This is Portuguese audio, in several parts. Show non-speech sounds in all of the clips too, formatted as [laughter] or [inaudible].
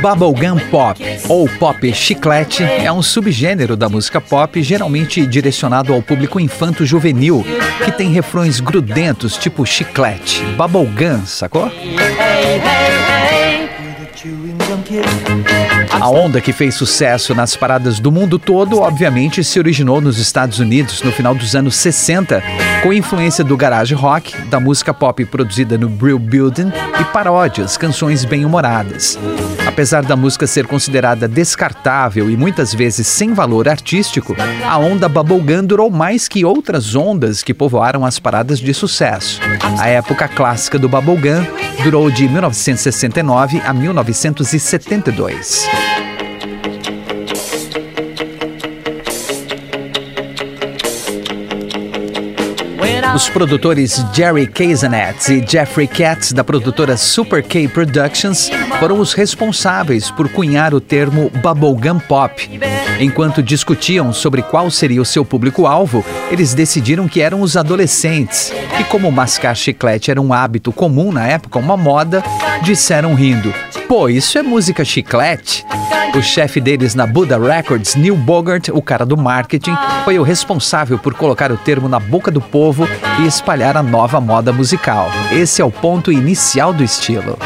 Bubblegum Pop, ou pop chiclete, é um subgênero da música pop geralmente direcionado ao público infanto-juvenil, que tem refrões grudentos tipo chiclete. Bubblegum, sacou? Hey, hey, hey. A onda que fez sucesso nas paradas do mundo todo, obviamente, se originou nos Estados Unidos no final dos anos 60, com influência do garage rock, da música pop produzida no Brill Building e paródias, canções bem-humoradas. Apesar da música ser considerada descartável e muitas vezes sem valor artístico, a onda bubblegum durou mais que outras ondas que povoaram as paradas de sucesso. A época clássica do bubblegum durou de 1969 a 1972. Os produtores Jerry Kazanet e Jeffrey Katz, da produtora Super K Productions, foram os responsáveis por cunhar o termo bubblegum pop. Enquanto discutiam sobre qual seria o seu público-alvo, eles decidiram que eram os adolescentes. E como mascar chiclete era um hábito comum na época, uma moda, disseram rindo: Pô, isso é música chiclete? O chefe deles na Buddha Records, Neil Bogart, o cara do marketing, foi o responsável por colocar o termo na boca do povo e espalhar a nova moda musical. Esse é o ponto inicial do estilo.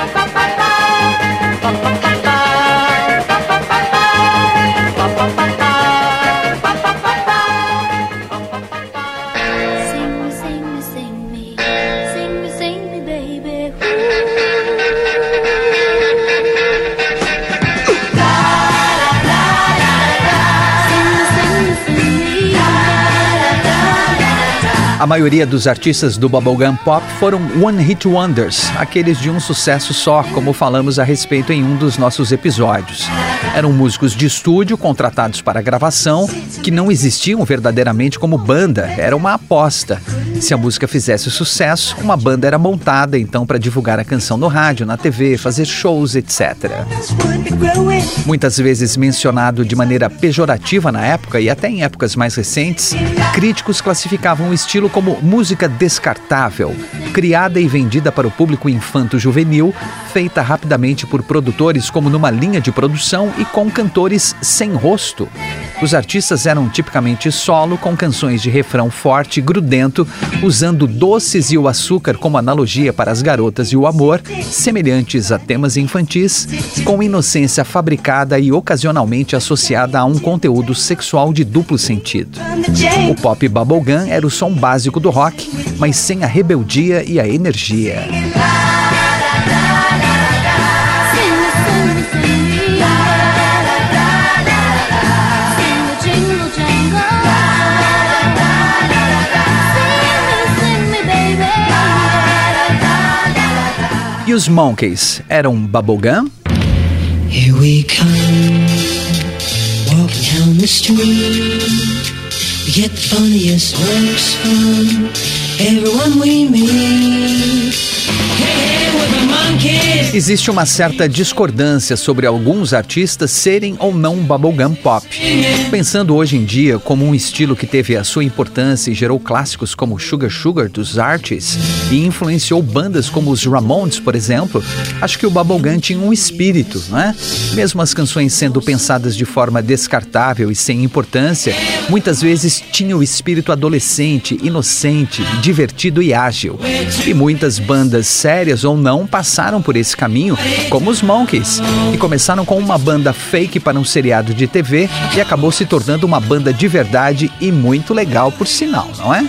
A maioria dos artistas do bubblegum pop foram one-hit wonders, aqueles de um sucesso só, como falamos a respeito em um dos nossos episódios. Eram músicos de estúdio contratados para gravação, que não existiam verdadeiramente como banda, era uma aposta. Se a música fizesse sucesso, uma banda era montada então para divulgar a canção no rádio, na TV, fazer shows, etc. Muitas vezes mencionado de maneira pejorativa na época e até em épocas mais recentes, críticos classificavam o estilo como música descartável, criada e vendida para o público infanto-juvenil, feita rapidamente por produtores como numa linha de produção e com cantores sem rosto. Os artistas eram tipicamente solo, com canções de refrão forte e grudento, usando doces e o açúcar como analogia para as garotas e o amor, semelhantes a temas infantis, com inocência fabricada e ocasionalmente associada a um conteúdo sexual de duplo sentido. O pop bubblegum era o som básico do rock, mas sem a rebeldia e a energia. Os Monkeys eram bubblegum? Here we come, walking down the street. We get the funniest looks from everyone we meet. Existe uma certa discordância sobre alguns artistas serem ou não bubblegum pop. Pensando hoje em dia como um estilo que teve a sua importância e gerou clássicos como Sugar Sugar dos Artists e influenciou bandas como os Ramones, por exemplo, acho que o bubblegum tinha um espírito, não é? Mesmo as canções sendo pensadas de forma descartável e sem importância, muitas vezes tinha o espírito adolescente, inocente, divertido e ágil. E muitas bandas sérias ou não passaram por esse caminho, como os Monkeys, que começaram com uma banda fake para um seriado de TV e acabou se tornando uma banda de verdade e muito legal por sinal, não é?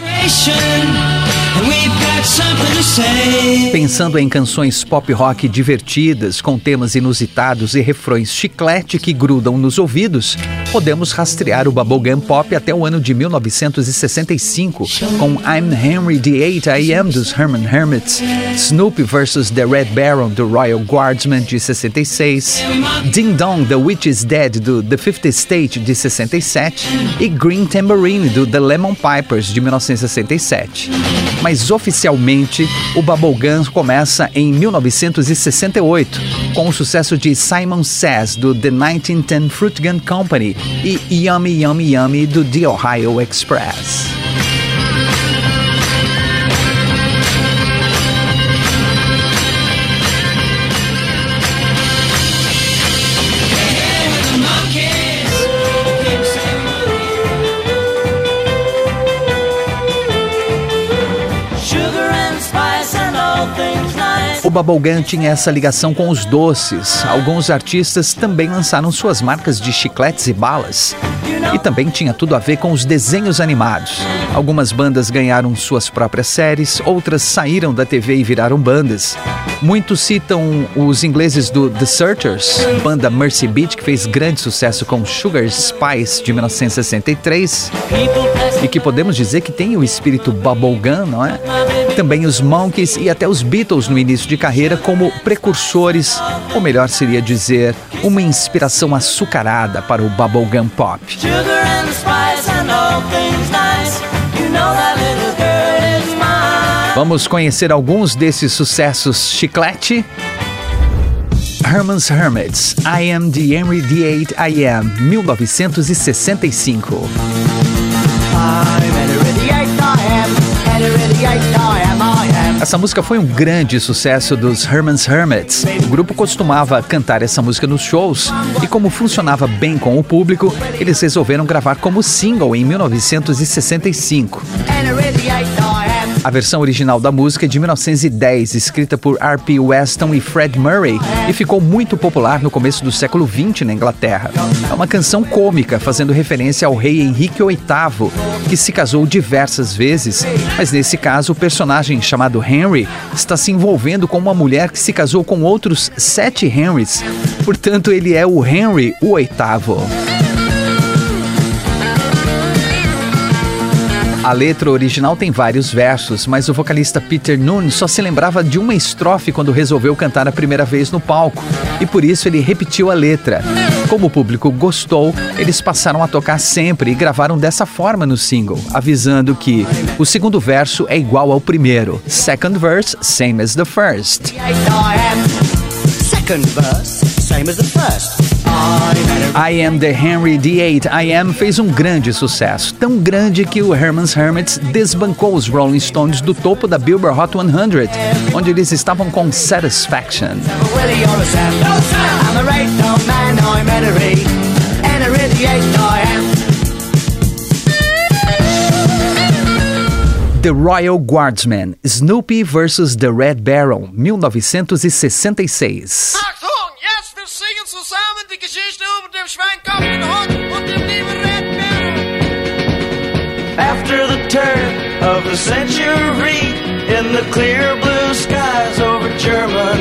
Pensando em canções pop rock divertidas, com temas inusitados e refrões chiclete que grudam nos ouvidos, podemos rastrear o bubblegum pop até o ano de 1965, com I'm Henry 8 I Am dos Herman Hermits, Snoopy vs. The Red Baron do Royal Guardsman de 66, Ding Dong The Witch is Dead do The Fifth State de 67 e Green Tambourine do The Lemon Pipers de 1967. Mas oficialmente, o bubblegum começa em 1968, com o sucesso de Simon Says do The 1910 Fruit Gun Company e Yummy Yummy Yummy do The Ohio Express. O Bubblegum tinha essa ligação com os doces. Alguns artistas também lançaram suas marcas de chicletes e balas. E também tinha tudo a ver com os desenhos animados. Algumas bandas ganharam suas próprias séries, outras saíram da TV e viraram bandas. Muitos citam os ingleses do The Searchers, banda Mercy Beat, que fez grande sucesso com Sugar Spice de 1963 e que podemos dizer que tem o espírito bubblegum, não é? Também os Monkeys e até os Beatles no início de carreira como precursores, ou melhor seria dizer, uma inspiração açucarada para o bubblegum pop. Vamos conhecer alguns desses sucessos chiclete? Herman's Hermits, I Am the Henry VIII I Am, 1965. Essa música foi um grande sucesso dos Herman's Hermits. O grupo costumava cantar essa música nos shows e, como funcionava bem com o público, eles resolveram gravar como single em 1965. A versão original da música é de 1910, escrita por R.P. Weston e Fred Murray, e ficou muito popular no começo do século XX na Inglaterra. É uma canção cômica, fazendo referência ao rei Henrique VIII, que se casou diversas vezes, mas nesse caso o personagem chamado Henry está se envolvendo com uma mulher que se casou com outros sete Henrys. Portanto, ele é o Henry o. A letra original tem vários versos, mas o vocalista Peter Noon só se lembrava de uma estrofe quando resolveu cantar a primeira vez no palco, e por isso ele repetiu a letra. Como o público gostou, eles passaram a tocar sempre e gravaram dessa forma no single, avisando que o segundo verso é igual ao primeiro. Second verse, same as the first. Second verse, same as the first. I Am the Henry VIII I Am fez um grande sucesso, tão grande que o Herman's Hermits desbancou os Rolling Stones do topo da Billboard Hot 100, onde eles estavam com Satisfaction. The Royal Guardsman, Snoopy vs. The Red Baron, 1966. Zusammen die Geschichte über den schweinkopfigen Hund und dem lieben After the turn of the century, in the clear blue.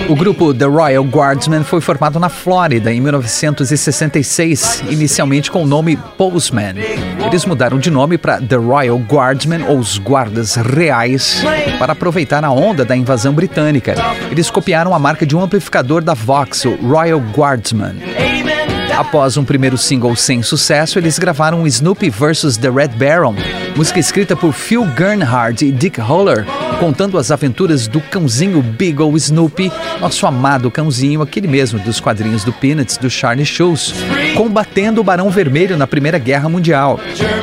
O grupo The Royal Guardsmen foi formado na Flórida em 1966, inicialmente com o nome Postman. Eles mudaram de nome para The Royal Guardsmen, ou os Guardas Reais, para aproveitar a onda da invasão britânica. Eles copiaram a marca de um amplificador da Vox, o Royal Guardsman. Após um primeiro single sem sucesso, eles gravaram Snoopy vs. The Red Baron, música escrita por Phil Gernhardt e Dick Holler, contando as aventuras do cãozinho Big Ol' Snoopy, nosso amado cãozinho, aquele mesmo dos quadrinhos do Peanuts do Charlie Schulz, combatendo o Barão Vermelho na Primeira Guerra Mundial.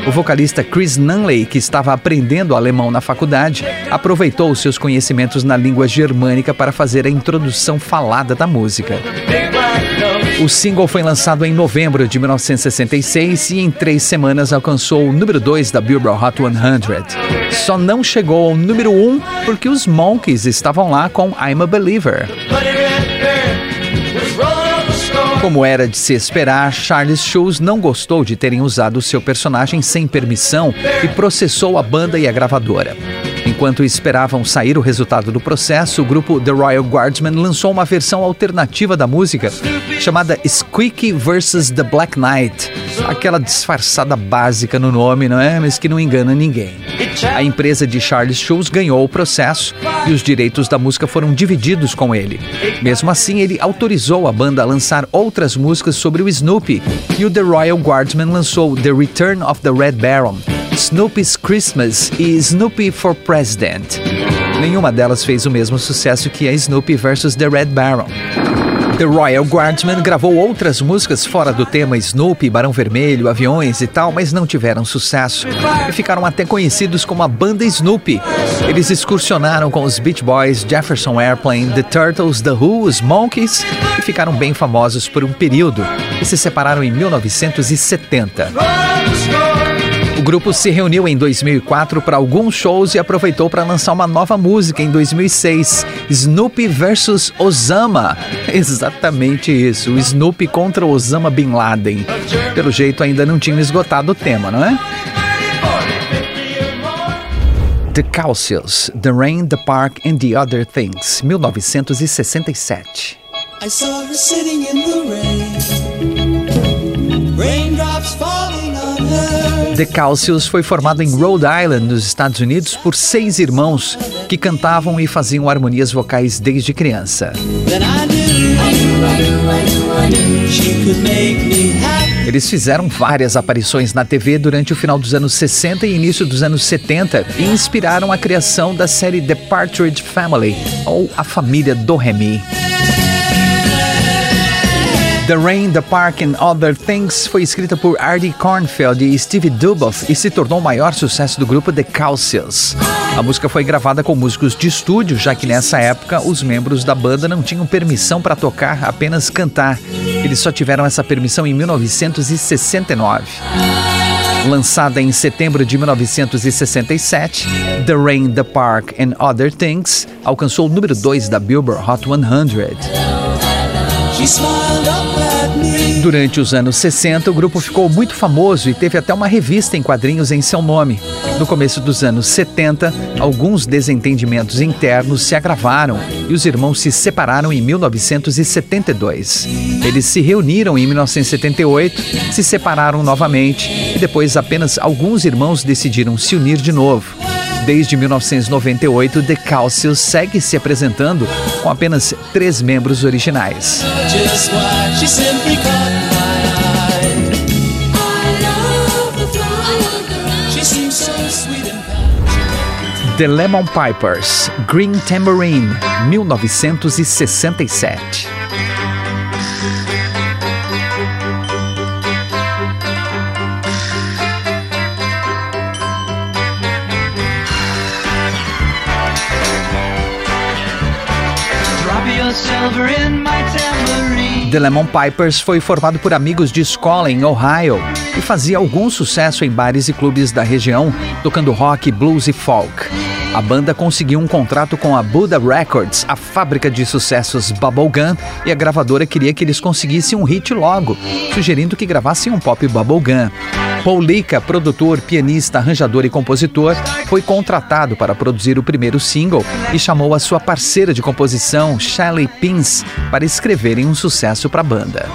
O vocalista Chris Nunley, que estava aprendendo alemão na faculdade, aproveitou seus conhecimentos na língua germânica para fazer a introdução falada da música. O single foi lançado em novembro de 1966 e em três semanas alcançou o número 2 da Billboard Hot 100. Só não chegou ao número 1 um porque os Monkeys estavam lá com I'm a Believer. Como era de se esperar, Charles Schulz não gostou de terem usado seu personagem sem permissão e processou a banda e a gravadora. Enquanto esperavam sair o resultado do processo, o grupo The Royal Guardsmen lançou uma versão alternativa da música chamada Squeaky vs. The Black Knight. Aquela disfarçada básica no nome, não é? Mas que não engana ninguém. A empresa de Charles Schulz ganhou o processo e os direitos da música foram divididos com ele. Mesmo assim, ele autorizou a banda a lançar outras músicas sobre o Snoopy e o The Royal Guardsmen lançou The Return of the Red Baron, Snoopy's Christmas e Snoopy for President. Nenhuma delas fez o mesmo sucesso que a Snoopy vs. The Red Baron. The Royal Guardsmen gravou outras músicas fora do tema Snoopy, Barão Vermelho, aviões e tal, mas não tiveram sucesso e ficaram até conhecidos como a banda Snoopy. Eles excursionaram com os Beach Boys, Jefferson Airplane, The Turtles, The Who, os Monkeys e ficaram bem famosos por um período e se separaram em 1970 grupo se reuniu em 2004 para alguns shows e aproveitou para lançar uma nova música em 2006, Snoopy vs Osama. [laughs] Exatamente isso, o Snoopy contra Osama Bin Laden. Pelo jeito ainda não tinha esgotado o tema, não é? The Calcius, The Rain, The Park and the Other Things, 1967. I saw her sitting in the rain. Raindrops her. The Calcius foi formado em Rhode Island, nos Estados Unidos, por seis irmãos que cantavam e faziam harmonias vocais desde criança. Eles fizeram várias aparições na TV durante o final dos anos 60 e início dos anos 70 e inspiraram a criação da série The Partridge Family, ou A Família do Remy. The Rain, The Park and Other Things foi escrita por Artie Kornfeld e Steve Duboff e se tornou o maior sucesso do grupo The Calcius. A música foi gravada com músicos de estúdio, já que nessa época os membros da banda não tinham permissão para tocar, apenas cantar. Eles só tiveram essa permissão em 1969. Lançada em setembro de 1967, The Rain, The Park and Other Things alcançou o número 2 da Billboard Hot 100. Durante os anos 60, o grupo ficou muito famoso e teve até uma revista em quadrinhos em seu nome. No começo dos anos 70, alguns desentendimentos internos se agravaram e os irmãos se separaram em 1972. Eles se reuniram em 1978, se separaram novamente e depois apenas alguns irmãos decidiram se unir de novo. Desde 1998, The Calcius segue se apresentando com apenas três membros originais. The Lemon Pipers, Green Tambourine, 1967. The Lemon Pipers foi formado por amigos de escola em Ohio e fazia algum sucesso em bares e clubes da região, tocando rock, blues e folk. A banda conseguiu um contrato com a Buddha Records, a fábrica de sucessos Bubblegum, e a gravadora queria que eles conseguissem um hit logo, sugerindo que gravassem um pop bubblegum. Paul produtor, pianista, arranjador e compositor, foi contratado para produzir o primeiro single e chamou a sua parceira de composição, Shelley Pins, para escreverem um sucesso para a banda.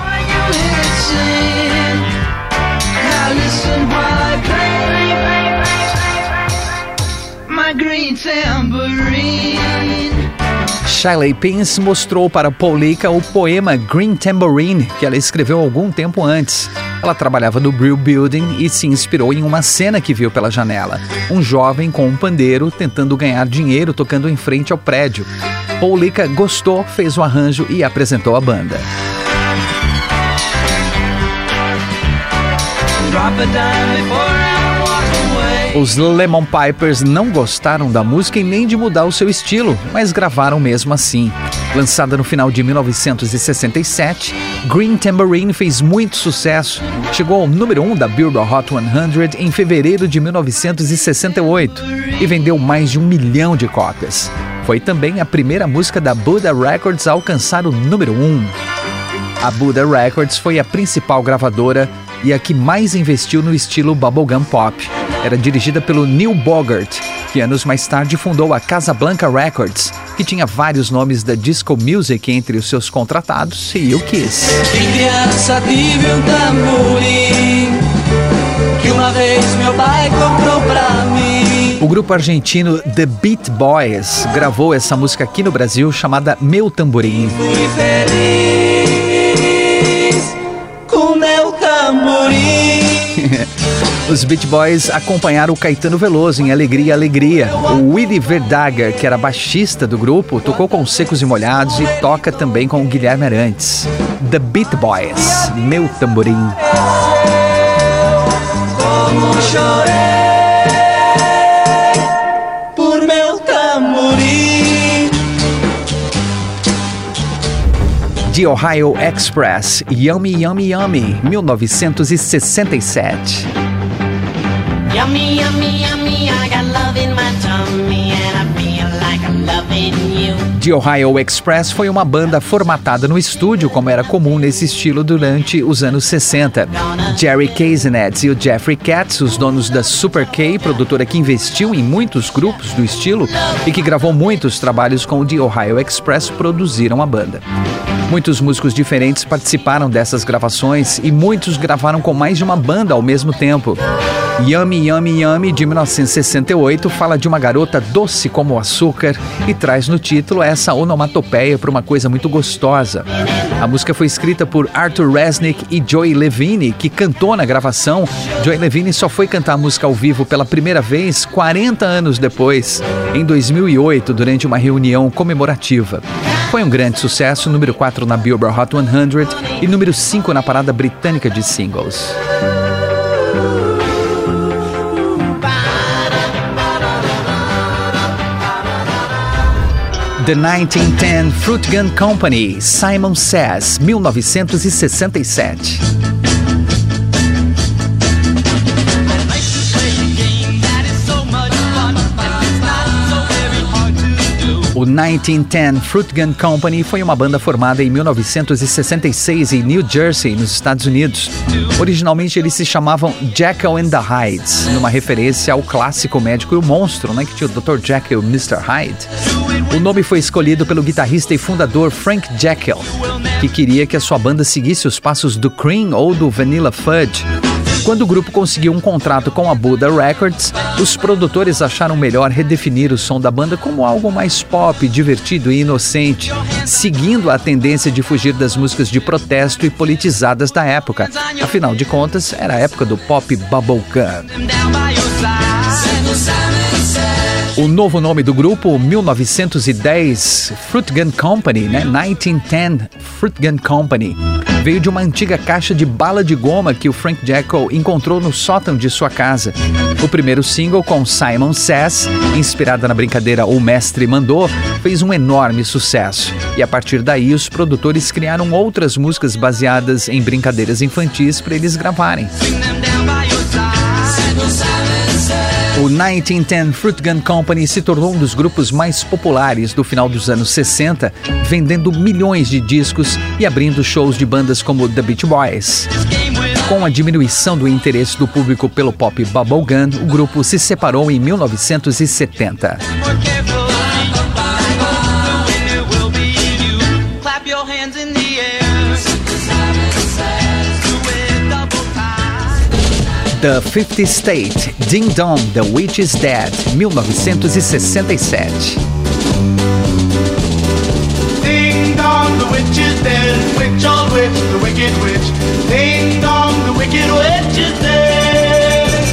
Shiley Pins mostrou para Paulika o poema Green Tambourine que ela escreveu algum tempo antes. Ela trabalhava no Brill Building e se inspirou em uma cena que viu pela janela. Um jovem com um pandeiro tentando ganhar dinheiro tocando em frente ao prédio. Paul Lika gostou, fez o arranjo e apresentou a banda. Os Lemon Pipers não gostaram da música e nem de mudar o seu estilo, mas gravaram mesmo assim. Lançada no final de 1967, Green Tambourine fez muito sucesso. Chegou ao número 1 um da Billboard Hot 100 em fevereiro de 1968 e vendeu mais de um milhão de cópias. Foi também a primeira música da Buddha Records a alcançar o número 1. Um. A Buddha Records foi a principal gravadora e a que mais investiu no estilo bubblegum pop. Era dirigida pelo Neil Bogart que anos mais tarde fundou a Casablanca Records, que tinha vários nomes da disco music entre os seus contratados e o Kiss. criança tive um tamborim que uma vez meu pai comprou pra mim. O grupo argentino The Beat Boys gravou essa música aqui no Brasil chamada Meu Tamborim. Fui feliz Os Beat Boys acompanharam o Caetano Veloso em Alegria, Alegria. O Willy Verdager, que era baixista do grupo, tocou com Secos e Molhados e toca também com o Guilherme Arantes. The Beat Boys, Meu Tamborim. Como chorei por meu tamborim. The Ohio Express, Yummy Yummy Yummy, 1967. Yummy, yummy, yummy, I got love in my tummy and I feel like I'm loving. The Ohio Express foi uma banda formatada no estúdio, como era comum nesse estilo durante os anos 60. Jerry Kazenetz e o Jeffrey Katz, os donos da Super K, produtora que investiu em muitos grupos do estilo e que gravou muitos trabalhos com o The Ohio Express, produziram a banda. Muitos músicos diferentes participaram dessas gravações e muitos gravaram com mais de uma banda ao mesmo tempo. Yummy Yummy Yummy de 1968 fala de uma garota doce como o açúcar e traz no título essa onomatopeia para uma coisa muito gostosa. A música foi escrita por Arthur Resnick e Joey Levine, que cantou na gravação. Joey Levine só foi cantar a música ao vivo pela primeira vez 40 anos depois, em 2008, durante uma reunião comemorativa. Foi um grande sucesso, número 4 na Billboard Hot 100 e número 5 na parada britânica de singles. The 1910 Fruit Gun Company, Simon Says, 1967. O 1910 Fruit Gun Company foi uma banda formada em 1966 em New Jersey, nos Estados Unidos. Originalmente eles se chamavam Jekyll and the Hydes, numa referência ao clássico médico e o monstro, né, que tinha o Dr. Jekyll e o Mr. Hyde. O nome foi escolhido pelo guitarrista e fundador Frank Jekyll, que queria que a sua banda seguisse os passos do Cream ou do Vanilla Fudge quando o grupo conseguiu um contrato com a Buddha Records, os produtores acharam melhor redefinir o som da banda como algo mais pop, divertido e inocente, seguindo a tendência de fugir das músicas de protesto e politizadas da época. Afinal de contas, era a época do pop bubblegum. O novo nome do grupo, 1910 Fruit Gun Company, né? 1910 Fruit Gun Company, veio de uma antiga caixa de bala de goma que o Frank Jekyll encontrou no sótão de sua casa. O primeiro single com Simon Says, inspirada na brincadeira O Mestre Mandou, fez um enorme sucesso. E a partir daí, os produtores criaram outras músicas baseadas em brincadeiras infantis para eles gravarem. O 1910 Fruit Gun Company se tornou um dos grupos mais populares do final dos anos 60, vendendo milhões de discos e abrindo shows de bandas como The Beach Boys. Com a diminuição do interesse do público pelo pop bubblegum, o grupo se separou em 1970. The 50 State, Ding Dong, The Witch is Dead, 1967. Ding dong, the witch is dead, witch old witch, the wicked witch. Ding dong, the wicked witch.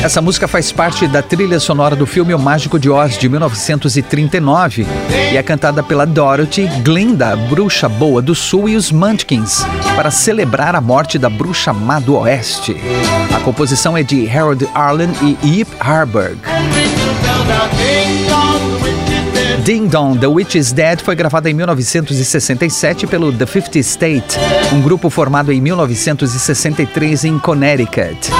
Essa música faz parte da trilha sonora do filme O Mágico de Oz de 1939 e é cantada pela Dorothy, Glinda, bruxa boa do sul e os Munchkins para celebrar a morte da bruxa má do oeste. A composição é de Harold Arlen e Yip Harburg. Ding Dong, The Witch is Dead foi gravada em 1967 pelo The 50 State, um grupo formado em 1963 em Connecticut.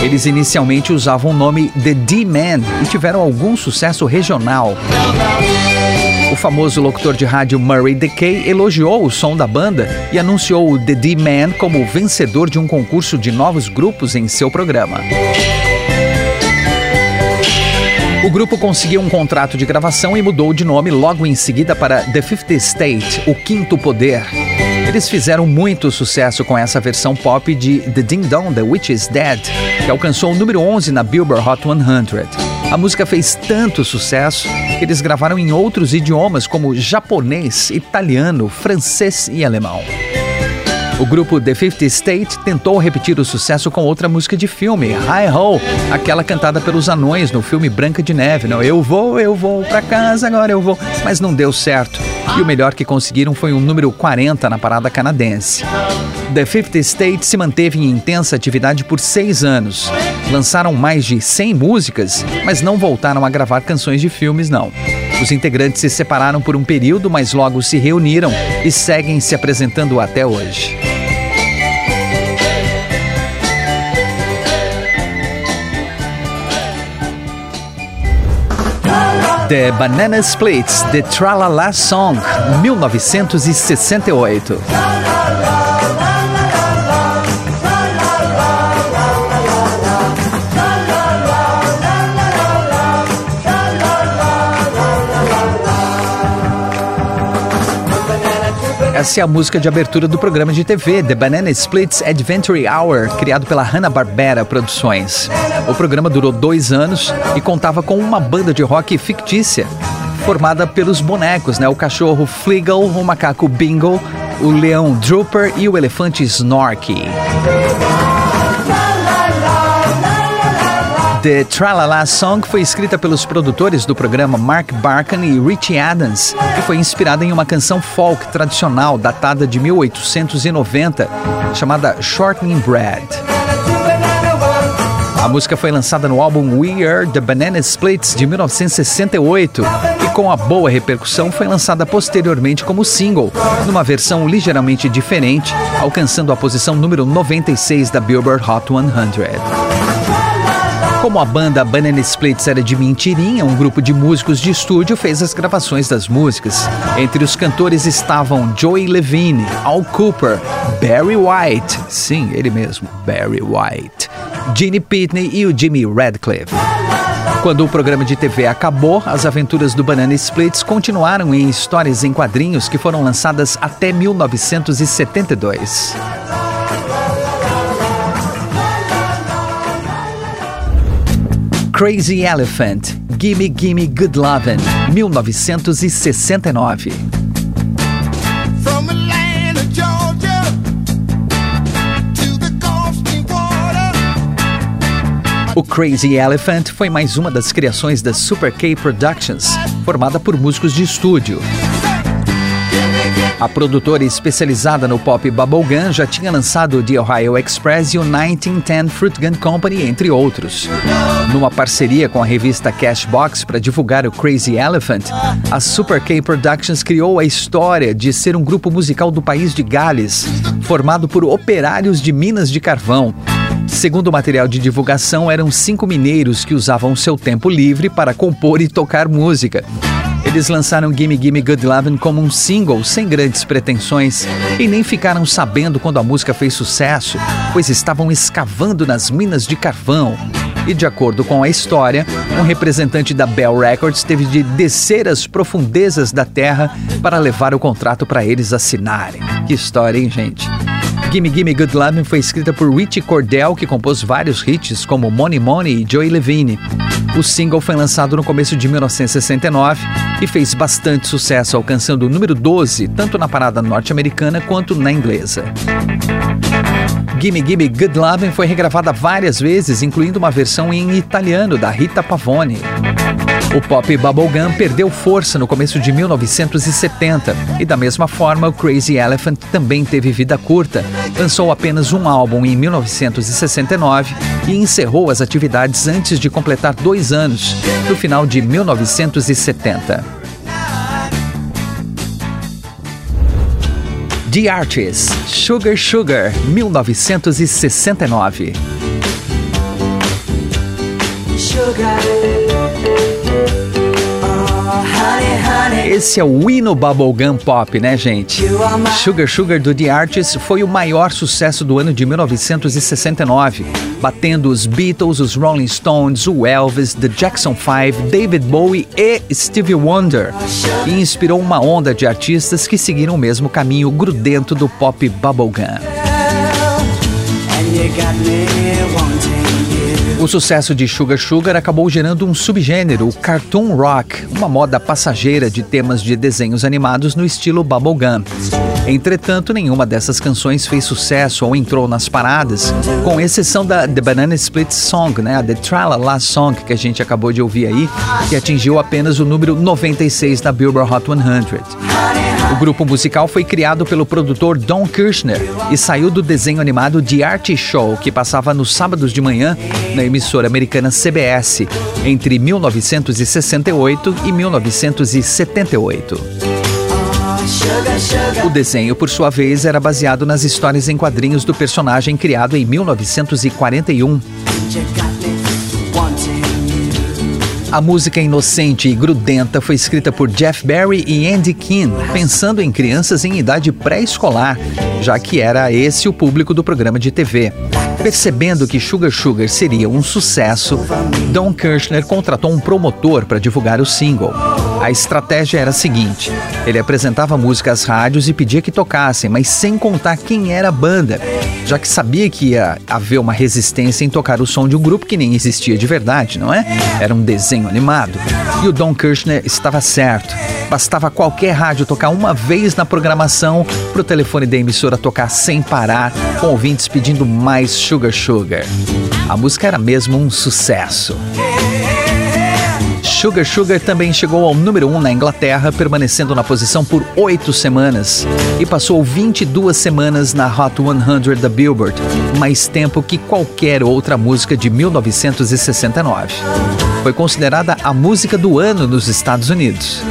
Eles inicialmente usavam o nome The D-Man e tiveram algum sucesso regional. O famoso locutor de rádio Murray Decay elogiou o som da banda e anunciou o The D-Man como vencedor de um concurso de novos grupos em seu programa. O grupo conseguiu um contrato de gravação e mudou de nome logo em seguida para The Fifth State, o Quinto Poder. Eles fizeram muito sucesso com essa versão pop de The Ding Dong, The Witch is Dead, que alcançou o número 11 na Billboard Hot 100. A música fez tanto sucesso que eles gravaram em outros idiomas como japonês, italiano, francês e alemão. O grupo The Fifth State tentou repetir o sucesso com outra música de filme, Hi Ho, aquela cantada pelos anões no filme Branca de Neve. Não, eu vou, eu vou pra casa, agora eu vou. Mas não deu certo. E o melhor que conseguiram foi um número 40 na parada canadense. The Fifth State se manteve em intensa atividade por seis anos. Lançaram mais de 100 músicas, mas não voltaram a gravar canções de filmes, não. Os integrantes se separaram por um período, mas logo se reuniram e seguem se apresentando até hoje. The Banana Splits, The Tralala Song, 1968. Essa é a música de abertura do programa de TV The Banana Splits Adventure Hour, criado pela Hanna-Barbera Produções. O programa durou dois anos e contava com uma banda de rock fictícia, formada pelos bonecos, né? O cachorro Fleagle, o macaco Bingle, o leão Drooper e o elefante Snorky. The Tralala Song foi escrita pelos produtores do programa Mark Barkan e Richie Adams e foi inspirada em uma canção folk tradicional datada de 1890 chamada Shortening Bread. A música foi lançada no álbum We Are the Banana Splits de 1968 e, com a boa repercussão, foi lançada posteriormente como single, numa versão ligeiramente diferente, alcançando a posição número 96 da Billboard Hot 100. Como a banda Banana Splits era de mentirinha, um grupo de músicos de estúdio fez as gravações das músicas. Entre os cantores estavam Joey Levine, Al Cooper, Barry White, sim, ele mesmo, Barry White, Gene Pitney e o Jimmy Radcliffe. Quando o programa de TV acabou, as aventuras do Banana Splits continuaram em histórias em quadrinhos que foram lançadas até 1972. Crazy Elephant, Gimme Gimme Good Lovin', 1969. O Crazy Elephant foi mais uma das criações da Super K Productions, formada por músicos de estúdio. A produtora especializada no pop bubblegum já tinha lançado The Ohio Express e o 1910 Fruit Gun Company, entre outros. Numa parceria com a revista Cashbox para divulgar o Crazy Elephant, a Super K Productions criou a história de ser um grupo musical do país de Gales, formado por operários de minas de carvão. Segundo o material de divulgação, eram cinco mineiros que usavam seu tempo livre para compor e tocar música. Eles lançaram Gimme Gimme Good Lovin' como um single sem grandes pretensões e nem ficaram sabendo quando a música fez sucesso, pois estavam escavando nas minas de carvão. E de acordo com a história, um representante da Bell Records teve de descer as profundezas da terra para levar o contrato para eles assinarem. Que história, hein, gente? Gimme Gimme Good Lovin' foi escrita por Richie Cordell, que compôs vários hits como Money Money e Joey Levine. O single foi lançado no começo de 1969 e fez bastante sucesso, alcançando o número 12 tanto na parada norte-americana quanto na inglesa. Gimme Gimme Good Lovin' foi regravada várias vezes, incluindo uma versão em italiano da Rita Pavone. O pop bubblegum perdeu força no começo de 1970 e, da mesma forma, o Crazy Elephant também teve vida curta. Lançou apenas um álbum em 1969 e encerrou as atividades antes de completar dois anos, no final de 1970. The Artists, Sugar Sugar, 1969. Sugar. Esse é o hino Bubblegum Pop, né, gente? Sugar Sugar do The Artists foi o maior sucesso do ano de 1969. batendo os Beatles, os Rolling Stones, o Elvis, The Jackson 5, David Bowie e Stevie Wonder, e inspirou uma onda de artistas que seguiram o mesmo caminho grudento do pop bubblegum. O sucesso de Sugar Sugar acabou gerando um subgênero, o cartoon rock, uma moda passageira de temas de desenhos animados no estilo bubblegum. Entretanto, nenhuma dessas canções fez sucesso ou entrou nas paradas, com exceção da The Banana Split Song, né, a The Tralala Song que a gente acabou de ouvir aí, que atingiu apenas o número 96 da Billboard Hot 100. O grupo musical foi criado pelo produtor Don Kirshner e saiu do desenho animado The Art Show, que passava nos sábados de manhã na emissora americana CBS entre 1968 e 1978. O desenho, por sua vez, era baseado nas histórias em quadrinhos do personagem criado em 1941. A música inocente e grudenta foi escrita por Jeff Barry e Andy Keane, pensando em crianças em idade pré-escolar, já que era esse o público do programa de TV. Percebendo que Sugar Sugar seria um sucesso, Don Kirshner contratou um promotor para divulgar o single. A estratégia era a seguinte: ele apresentava música às rádios e pedia que tocassem, mas sem contar quem era a banda, já que sabia que ia haver uma resistência em tocar o som de um grupo que nem existia de verdade, não é? Era um desenho animado. E o Don Kirshner estava certo. Bastava qualquer rádio tocar uma vez na programação para o telefone da emissora tocar sem parar, com ouvintes pedindo mais Sugar Sugar. A música era mesmo um sucesso. Sugar Sugar também chegou ao número 1 um na Inglaterra, permanecendo na posição por oito semanas. E passou 22 semanas na Hot 100 da Billboard, mais tempo que qualquer outra música de 1969. Foi considerada a música do ano nos Estados Unidos.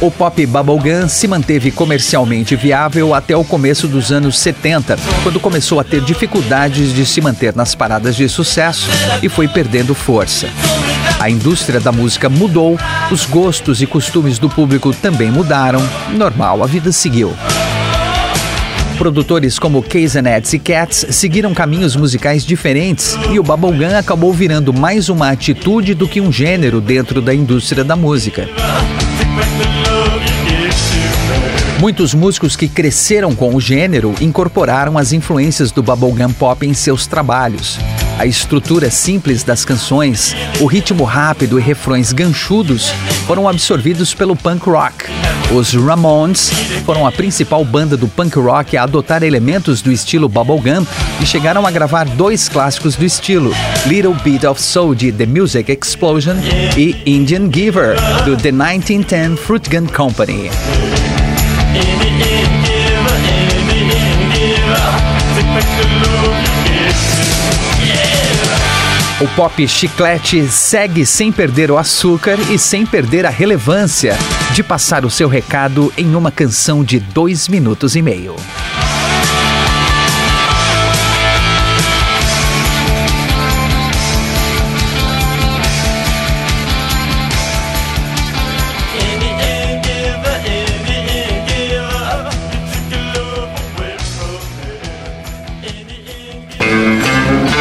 O pop bubblegum se manteve comercialmente viável até o começo dos anos 70, quando começou a ter dificuldades de se manter nas paradas de sucesso e foi perdendo força. A indústria da música mudou, os gostos e costumes do público também mudaram. Normal, a vida seguiu. Produtores como Keizenettes e Cats seguiram caminhos musicais diferentes e o bubblegum acabou virando mais uma atitude do que um gênero dentro da indústria da música. Muitos músicos que cresceram com o gênero incorporaram as influências do bubblegum pop em seus trabalhos. A estrutura simples das canções, o ritmo rápido e refrões ganchudos foram absorvidos pelo punk rock. Os Ramones foram a principal banda do punk rock a adotar elementos do estilo bubblegum e chegaram a gravar dois clássicos do estilo, Little Bit of Soul de The Music Explosion e Indian Giver do The 1910 Fruit Gun Company. O pop chiclete segue sem perder o açúcar e sem perder a relevância de passar o seu recado em uma canção de dois minutos e meio.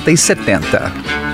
60 e 70.